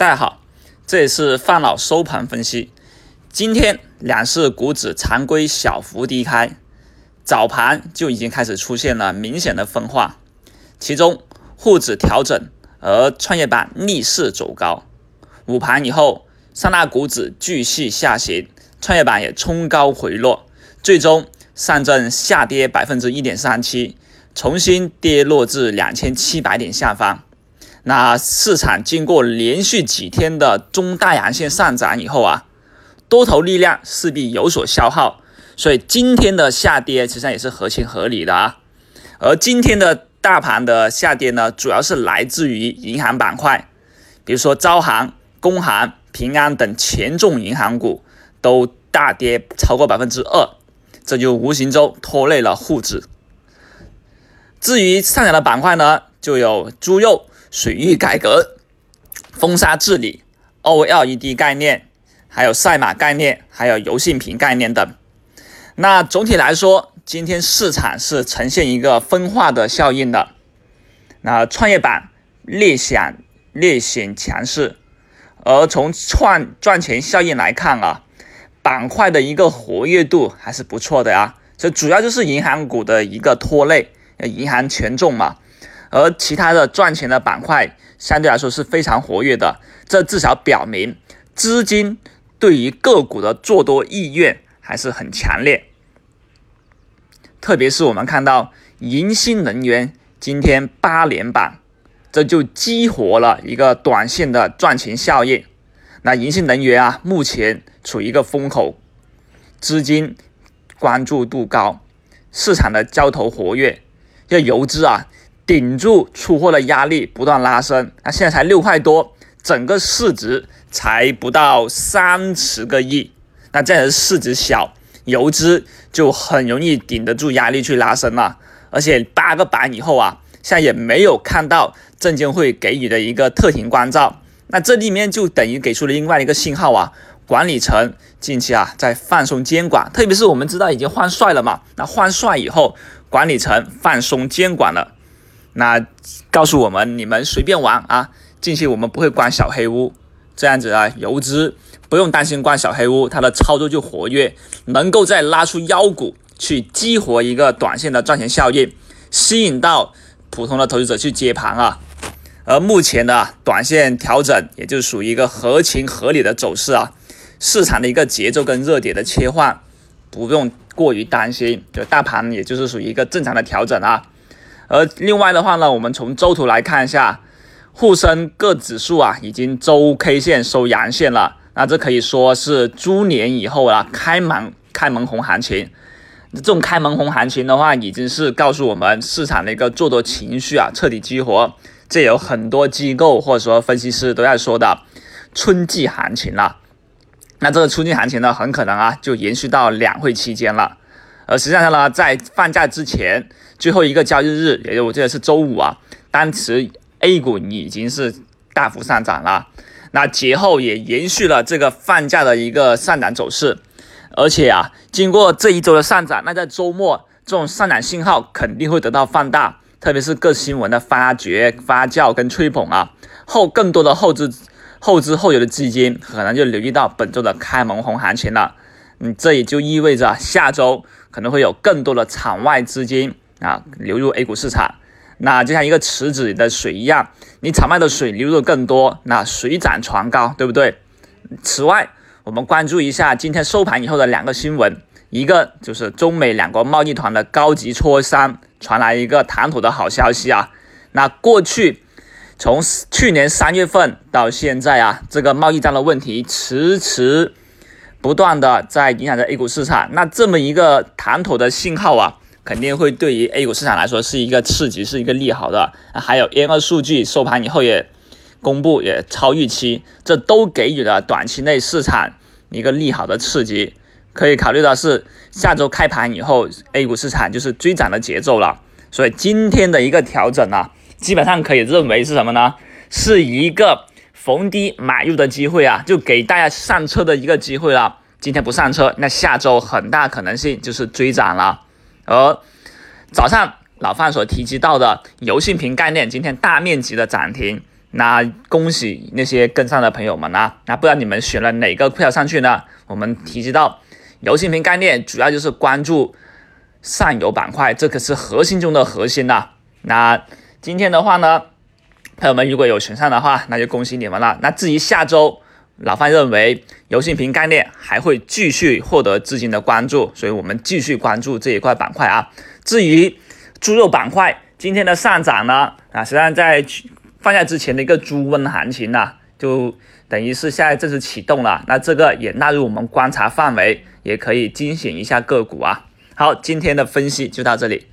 大家好，这里是范老收盘分析。今天两市股指常规小幅低开，早盘就已经开始出现了明显的分化，其中沪指调整，而创业板逆势走高。午盘以后，三大股指继续下行，创业板也冲高回落，最终上证下跌百分之一点三七，重新跌落至两千七百点下方。那市场经过连续几天的中大阳线上涨以后啊，多头力量势必有所消耗，所以今天的下跌实际上也是合情合理的啊。而今天的大盘的下跌呢，主要是来自于银行板块，比如说招行、工行、平安等权重银行股都大跌超过百分之二，这就无形中拖累了沪指。至于上涨的板块呢，就有猪肉。水域改革、封杀治理、OLED 概念，还有赛马概念，还有油性屏概念等。那总体来说，今天市场是呈现一个分化的效应的。那创业板略显略显强势，而从创赚钱效应来看啊，板块的一个活跃度还是不错的呀。这主要就是银行股的一个拖累，银行权重嘛。而其他的赚钱的板块相对来说是非常活跃的，这至少表明资金对于个股的做多意愿还是很强烈。特别是我们看到银新能源今天八连板，这就激活了一个短线的赚钱效应。那银新能源啊，目前处于一个风口，资金关注度高，市场的交投活跃，这游资啊。顶住出货的压力，不断拉升。那现在才六块多，整个市值才不到三十个亿。那这样的市值小，游资就很容易顶得住压力去拉升了。而且八个板以后啊，现在也没有看到证监会给予的一个特停关照。那这里面就等于给出了另外一个信号啊，管理层近期啊在放松监管，特别是我们知道已经换帅了嘛。那换帅以后，管理层放松监管了。那告诉我们，你们随便玩啊！近期我们不会关小黑屋，这样子啊，游资不用担心关小黑屋，它的操作就活跃，能够再拉出妖股去激活一个短线的赚钱效应，吸引到普通的投资者去接盘啊。而目前的短线调整，也就属于一个合情合理的走势啊。市场的一个节奏跟热点的切换，不用过于担心，就大盘也就是属于一个正常的调整啊。而另外的话呢，我们从周图来看一下，沪深各指数啊，已经周 K 线收阳线了。那这可以说是猪年以后啊，开门开门红行情。这种开门红行情的话，已经是告诉我们市场的一个做多情绪啊，彻底激活。这有很多机构或者说分析师都在说的春季行情了。那这个春季行情呢，很可能啊，就延续到两会期间了。而实际上呢，在放假之前最后一个交易日，也就我记得是周五啊，当时 A 股已经是大幅上涨了。那节后也延续了这个放假的一个上涨走势，而且啊，经过这一周的上涨，那在周末这种上涨信号肯定会得到放大，特别是各新闻的发掘、发酵跟吹捧啊，后更多的后知、后知后觉的资金可能就留意到本周的开门红行情了。嗯，这也就意味着下周。可能会有更多的场外资金啊流入 A 股市场，那就像一个池子里的水一样，你场外的水流入更多，那水涨船高，对不对？此外，我们关注一下今天收盘以后的两个新闻，一个就是中美两国贸易团的高级磋商传来一个谈妥的好消息啊。那过去从去年三月份到现在啊，这个贸易战的问题迟迟。不断的在影响着 A 股市场，那这么一个谈妥的信号啊，肯定会对于 A 股市场来说是一个刺激，是一个利好的。还有 M 二数据收盘以后也公布，也超预期，这都给予了短期内市场一个利好的刺激。可以考虑到是下周开盘以后，A 股市场就是追涨的节奏了。所以今天的一个调整呢，基本上可以认为是什么呢？是一个。逢低买入的机会啊，就给大家上车的一个机会了。今天不上车，那下周很大可能性就是追涨了。而早上老范所提及到的油性屏概念，今天大面积的涨停，那恭喜那些跟上的朋友们啊！那不知道你们选了哪个股票上去呢？我们提及到油性屏概念，主要就是关注上游板块，这可是核心中的核心呐。那今天的话呢，朋友们如果有选上的话，那就恭喜你们了。那至于下周，老范认为油性屏概念还会继续获得资金的关注，所以我们继续关注这一块板块啊。至于猪肉板块，今天的上涨呢，啊，实际上在放假之前的一个猪瘟行情呢，就等于是现在正式启动了，那这个也纳入我们观察范围，也可以惊醒一下个股啊。好，今天的分析就到这里。